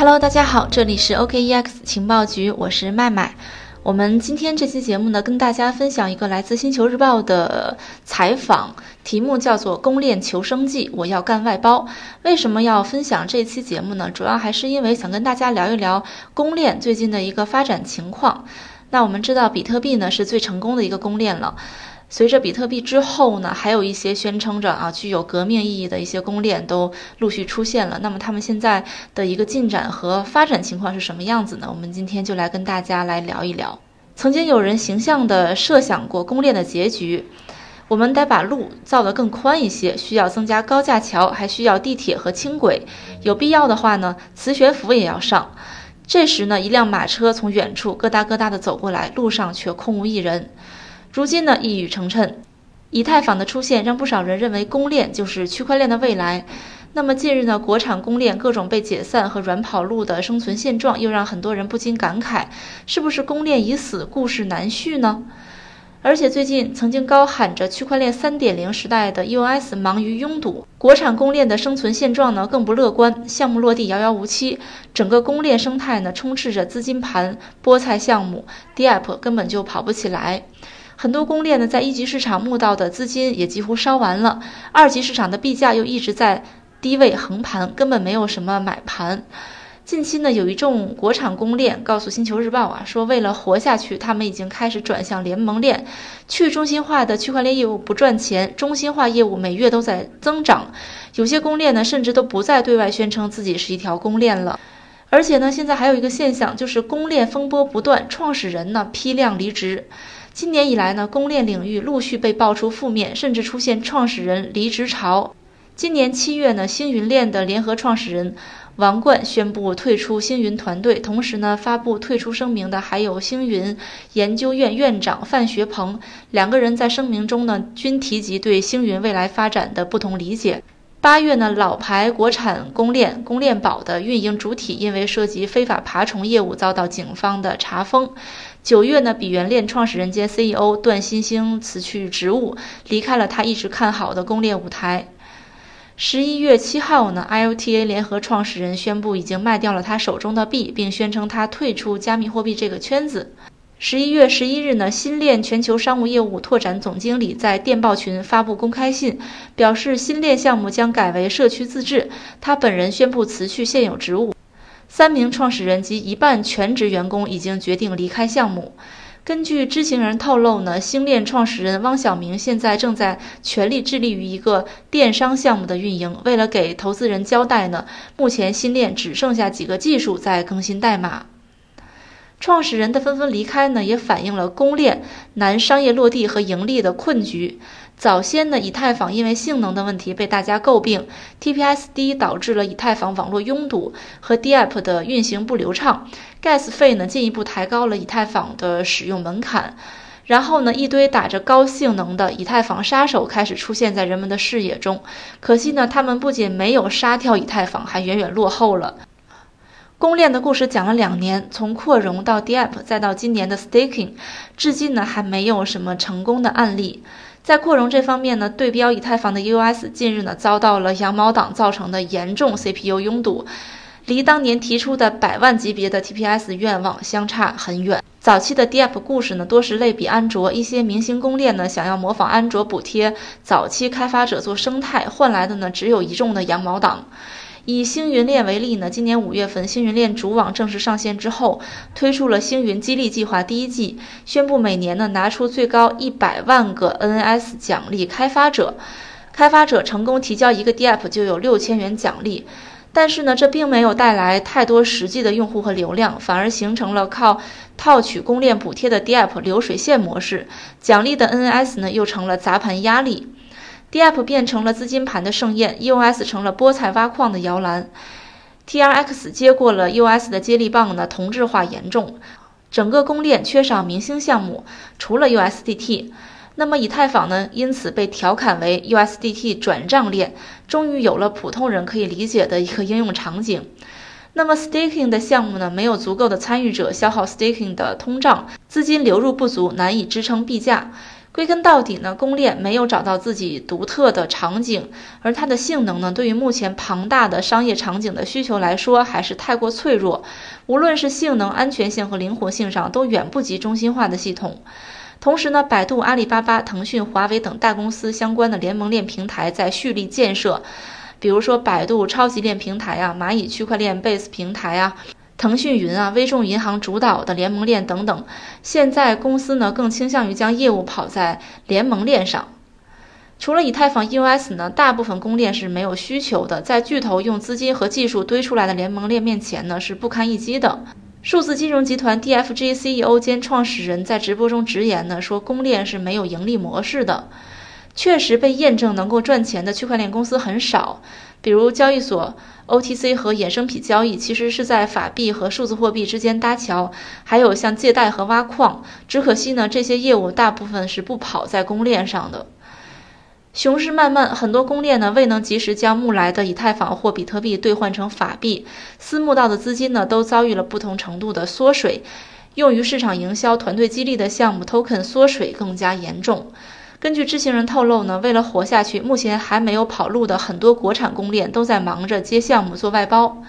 Hello，大家好，这里是 OKEX 情报局，我是麦麦。我们今天这期节目呢，跟大家分享一个来自星球日报的采访，题目叫做《公链求生记》，我要干外包。为什么要分享这期节目呢？主要还是因为想跟大家聊一聊公链最近的一个发展情况。那我们知道，比特币呢是最成功的一个公链了。随着比特币之后呢，还有一些宣称着啊具有革命意义的一些公链都陆续出现了。那么他们现在的一个进展和发展情况是什么样子呢？我们今天就来跟大家来聊一聊。曾经有人形象地设想过公链的结局，我们得把路造得更宽一些，需要增加高架桥，还需要地铁和轻轨，有必要的话呢，磁悬浮也要上。这时呢，一辆马车从远处咯哒咯哒地走过来，路上却空无一人。如今呢，一语成谶，以太坊的出现让不少人认为公链就是区块链的未来。那么近日呢，国产公链各种被解散和软跑路的生存现状，又让很多人不禁感慨：是不是公链已死，故事难续呢？而且最近曾经高喊着区块链三点零时代的 US 忙于拥堵，国产公链的生存现状呢更不乐观，项目落地遥遥无期，整个公链生态呢充斥着资金盘、菠菜项目，DApp 根本就跑不起来。很多公链呢，在一级市场募到的资金也几乎烧完了，二级市场的币价又一直在低位横盘，根本没有什么买盘。近期呢，有一众国产公链告诉《星球日报》啊，说为了活下去，他们已经开始转向联盟链。去中心化的区块链业务不赚钱，中心化业务每月都在增长。有些公链呢，甚至都不再对外宣称自己是一条公链了。而且呢，现在还有一个现象，就是公链风波不断，创始人呢批量离职。今年以来呢，公链领域陆续被爆出负面，甚至出现创始人离职潮。今年七月呢，星云链的联合创始人王冠宣布退出星云团队，同时呢，发布退出声明的还有星云研究院院长范学鹏。两个人在声明中呢，均提及对星云未来发展的不同理解。八月呢，老牌国产公链公链宝的运营主体因为涉及非法爬虫业务遭到警方的查封。九月呢，比原链创始人兼 CEO 段新兴辞去职务，离开了他一直看好的公链舞台。十一月七号呢，IOTA 联合创始人宣布已经卖掉了他手中的币，并宣称他退出加密货币这个圈子。十一月十一日呢，新链全球商务业务拓展总经理在电报群发布公开信，表示新链项目将改为社区自治。他本人宣布辞去现有职务。三名创始人及一半全职员工已经决定离开项目。根据知情人透露呢，星链创始人汪晓明现在正在全力致力于一个电商项目的运营。为了给投资人交代呢，目前新链只剩下几个技术在更新代码。创始人的纷纷离开呢，也反映了公链难商业落地和盈利的困局。早先呢，以太坊因为性能的问题被大家诟病，TPS 低导致了以太坊网络拥堵和 DApp 的运行不流畅，Gas 费呢进一步抬高了以太坊的使用门槛。然后呢，一堆打着高性能的以太坊杀手开始出现在人们的视野中。可惜呢，他们不仅没有杀掉以太坊，还远远落后了。公链的故事讲了两年，从扩容到 DApp，再到今年的 Staking，至今呢还没有什么成功的案例。在扩容这方面呢，对标以太坊的 EOS 近日呢遭到了羊毛党造成的严重 CPU 拥堵，离当年提出的百万级别的 TPS 愿望相差很远。早期的 DApp 故事呢多是类比安卓，一些明星公链呢想要模仿安卓补贴早期开发者做生态，换来的呢只有一众的羊毛党。以星云链为例呢，今年五月份，星云链主网正式上线之后，推出了星云激励计划第一季，宣布每年呢拿出最高一百万个 NS 奖励开发者，开发者成功提交一个 DApp 就有六千元奖励。但是呢，这并没有带来太多实际的用户和流量，反而形成了靠套取公链补贴的 DApp 流水线模式，奖励的 NS 呢又成了砸盘压力。DApp 变成了资金盘的盛宴，EOS 成了菠菜挖矿的摇篮，TRX 接过了 EOS 的接力棒呢，同质化严重，整个公链缺少明星项目，除了 USDT。那么以太坊呢，因此被调侃为 USDT 转账链，终于有了普通人可以理解的一个应用场景。那么 Staking 的项目呢，没有足够的参与者，消耗 Staking 的通胀，资金流入不足，难以支撑币价。归根到底呢，公链没有找到自己独特的场景，而它的性能呢，对于目前庞大的商业场景的需求来说，还是太过脆弱。无论是性能、安全性和灵活性上，都远不及中心化的系统。同时呢，百度、阿里巴巴、腾讯、华为等大公司相关的联盟链平台在蓄力建设，比如说百度超级链平台啊，蚂蚁区块链 Base 平台啊。腾讯云啊，微众银行主导的联盟链等等，现在公司呢更倾向于将业务跑在联盟链上。除了以太坊 EOS 呢，大部分公链是没有需求的，在巨头用资金和技术堆出来的联盟链面前呢，是不堪一击的。数字金融集团 DFG CEO 兼创始人在直播中直言呢，说公链是没有盈利模式的。确实被验证能够赚钱的区块链公司很少，比如交易所。OTC 和衍生品交易其实是在法币和数字货币之间搭桥，还有像借贷和挖矿。只可惜呢，这些业务大部分是不跑在公链上的。熊市漫漫，很多公链呢未能及时将募来的以太坊或比特币兑换成法币，私募到的资金呢都遭遇了不同程度的缩水，用于市场营销、团队激励的项目 token 缩水更加严重。根据知情人透露呢，为了活下去，目前还没有跑路的很多国产公链都在忙着接项目做外包。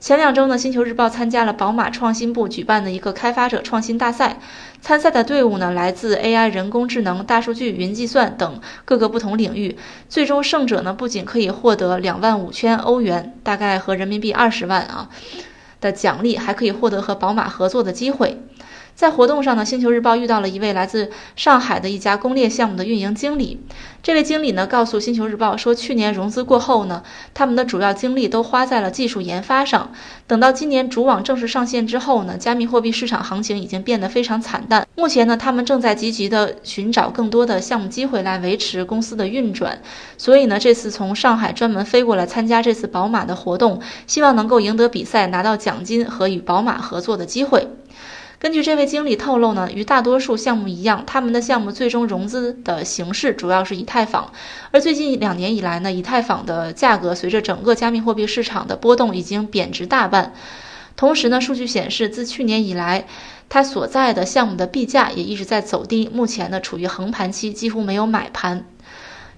前两周呢，星球日报参加了宝马创新部举办的一个开发者创新大赛，参赛的队伍呢来自 AI、人工智能、大数据、云计算等各个不同领域。最终胜者呢，不仅可以获得两万五千欧元，大概合人民币二十万啊的奖励，还可以获得和宝马合作的机会。在活动上呢，星球日报遇到了一位来自上海的一家公链项目的运营经理。这位经理呢，告诉星球日报说，去年融资过后呢，他们的主要精力都花在了技术研发上。等到今年主网正式上线之后呢，加密货币市场行情已经变得非常惨淡。目前呢，他们正在积极的寻找更多的项目机会来维持公司的运转。所以呢，这次从上海专门飞过来参加这次宝马的活动，希望能够赢得比赛，拿到奖金和与宝马合作的机会。根据这位经理透露呢，与大多数项目一样，他们的项目最终融资的形式主要是以太坊。而最近两年以来呢，以太坊的价格随着整个加密货币市场的波动已经贬值大半。同时呢，数据显示，自去年以来，它所在的项目的币价也一直在走低，目前呢处于横盘期，几乎没有买盘。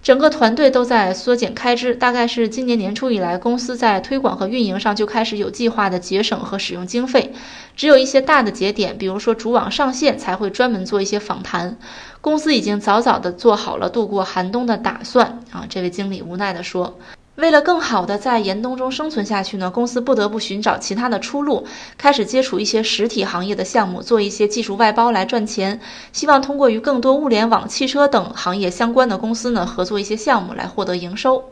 整个团队都在缩减开支，大概是今年年初以来，公司在推广和运营上就开始有计划的节省和使用经费。只有一些大的节点，比如说主网上线，才会专门做一些访谈。公司已经早早的做好了度过寒冬的打算啊！这位经理无奈地说。为了更好的在严冬中生存下去呢，公司不得不寻找其他的出路，开始接触一些实体行业的项目，做一些技术外包来赚钱。希望通过与更多物联网、汽车等行业相关的公司呢合作一些项目来获得营收。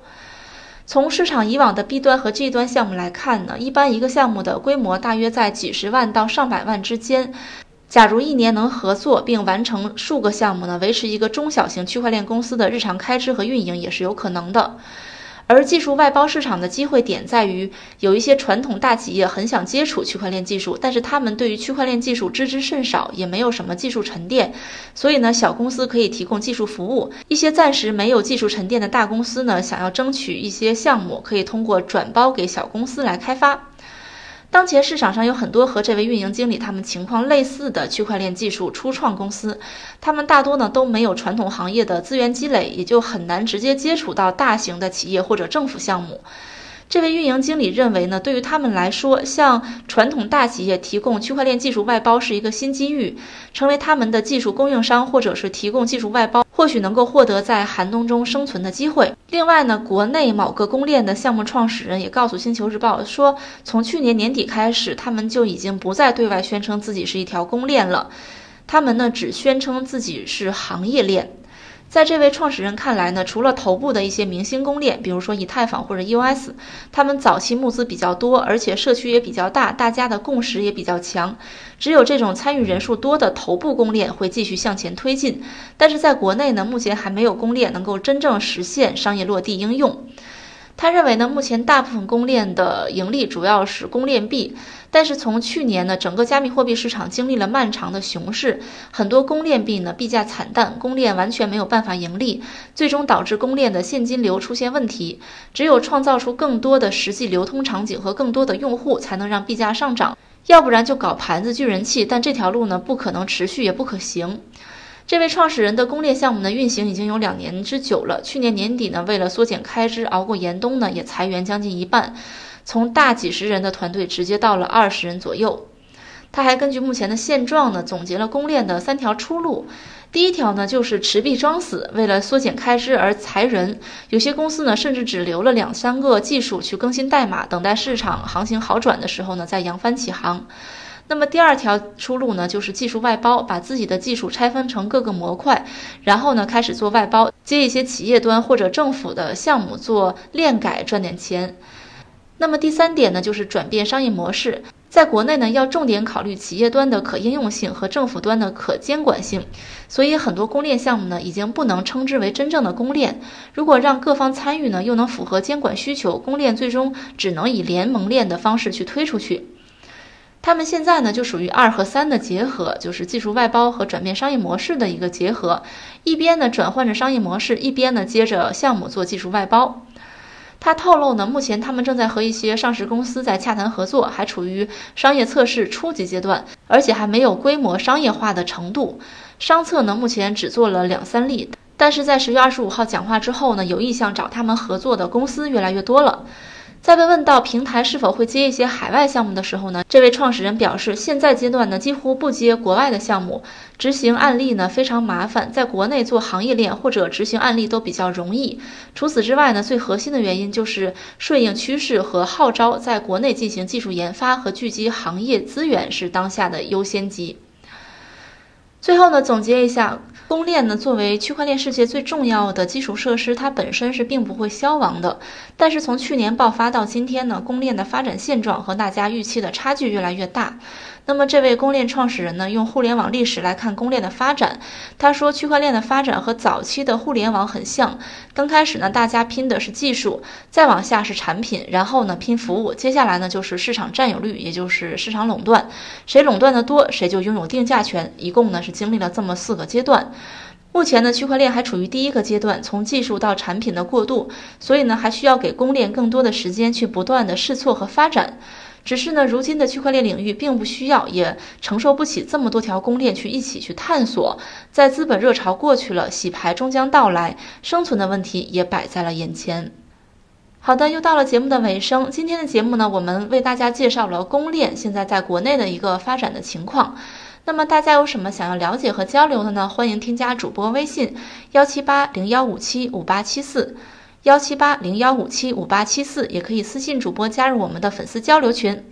从市场以往的 B 端和 G 端项目来看呢，一般一个项目的规模大约在几十万到上百万之间。假如一年能合作并完成数个项目呢，维持一个中小型区块链公司的日常开支和运营也是有可能的。而技术外包市场的机会点在于，有一些传统大企业很想接触区块链技术，但是他们对于区块链技术知之甚少，也没有什么技术沉淀。所以呢，小公司可以提供技术服务；一些暂时没有技术沉淀的大公司呢，想要争取一些项目，可以通过转包给小公司来开发。当前市场上有很多和这位运营经理他们情况类似的区块链技术初创公司，他们大多呢都没有传统行业的资源积累，也就很难直接接触到大型的企业或者政府项目。这位运营经理认为呢，对于他们来说，向传统大企业提供区块链技术外包是一个新机遇，成为他们的技术供应商，或者是提供技术外包，或许能够获得在寒冬中生存的机会。另外呢，国内某个公链的项目创始人也告诉星球日报说，从去年年底开始，他们就已经不再对外宣称自己是一条公链了，他们呢只宣称自己是行业链。在这位创始人看来呢，除了头部的一些明星公链，比如说以太坊或者 EOS，他们早期募资比较多，而且社区也比较大，大家的共识也比较强。只有这种参与人数多的头部公链会继续向前推进。但是在国内呢，目前还没有公链能够真正实现商业落地应用。他认为呢，目前大部分公链的盈利主要是公链币，但是从去年呢，整个加密货币市场经历了漫长的熊市，很多公链币呢币价惨淡，公链完全没有办法盈利，最终导致公链的现金流出现问题。只有创造出更多的实际流通场景和更多的用户，才能让币价上涨，要不然就搞盘子聚人气，但这条路呢不可能持续也不可行。这位创始人的公链项目呢，运行已经有两年之久了。去年年底呢，为了缩减开支，熬过严冬呢，也裁员将近一半，从大几十人的团队直接到了二十人左右。他还根据目前的现状呢，总结了公链的三条出路。第一条呢，就是持币装死，为了缩减开支而裁人。有些公司呢，甚至只留了两三个技术去更新代码，等待市场行情好转的时候呢，再扬帆起航。那么第二条出路呢，就是技术外包，把自己的技术拆分成各个模块，然后呢，开始做外包，接一些企业端或者政府的项目做链改，赚点钱。那么第三点呢，就是转变商业模式。在国内呢，要重点考虑企业端的可应用性和政府端的可监管性，所以很多公链项目呢，已经不能称之为真正的公链。如果让各方参与呢，又能符合监管需求，公链最终只能以联盟链的方式去推出去。他们现在呢，就属于二和三的结合，就是技术外包和转变商业模式的一个结合，一边呢转换着商业模式，一边呢接着项目做技术外包。他透露呢，目前他们正在和一些上市公司在洽谈合作，还处于商业测试初级阶段，而且还没有规模商业化的程度。商测呢，目前只做了两三例，但是在十月二十五号讲话之后呢，有意向找他们合作的公司越来越多了。在被问到平台是否会接一些海外项目的时候呢，这位创始人表示，现在阶段呢几乎不接国外的项目，执行案例呢非常麻烦，在国内做行业链或者执行案例都比较容易。除此之外呢，最核心的原因就是顺应趋势和号召，在国内进行技术研发和聚集行业资源是当下的优先级。最后呢，总结一下。公链呢，作为区块链世界最重要的基础设施，它本身是并不会消亡的。但是从去年爆发到今天呢，公链的发展现状和大家预期的差距越来越大。那么，这位公链创始人呢，用互联网历史来看公链的发展。他说，区块链的发展和早期的互联网很像。刚开始呢，大家拼的是技术，再往下是产品，然后呢拼服务，接下来呢就是市场占有率，也就是市场垄断。谁垄断的多，谁就拥有定价权。一共呢经历了这么四个阶段。目前呢，区块链还处于第一个阶段，从技术到产品的过渡，所以呢，还需要给公链更多的时间去不断的试错和发展。只是呢，如今的区块链领域并不需要，也承受不起这么多条公链去一起去探索。在资本热潮过去了，洗牌终将到来，生存的问题也摆在了眼前。好的，又到了节目的尾声。今天的节目呢，我们为大家介绍了公链现在在国内的一个发展的情况。那么大家有什么想要了解和交流的呢？欢迎添加主播微信：幺七八零幺五七五八七四。幺七八零幺五七五八七四，也可以私信主播加入我们的粉丝交流群。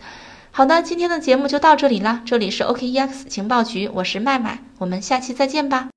好的，今天的节目就到这里啦，这里是 OKEX 情报局，我是麦麦，我们下期再见吧。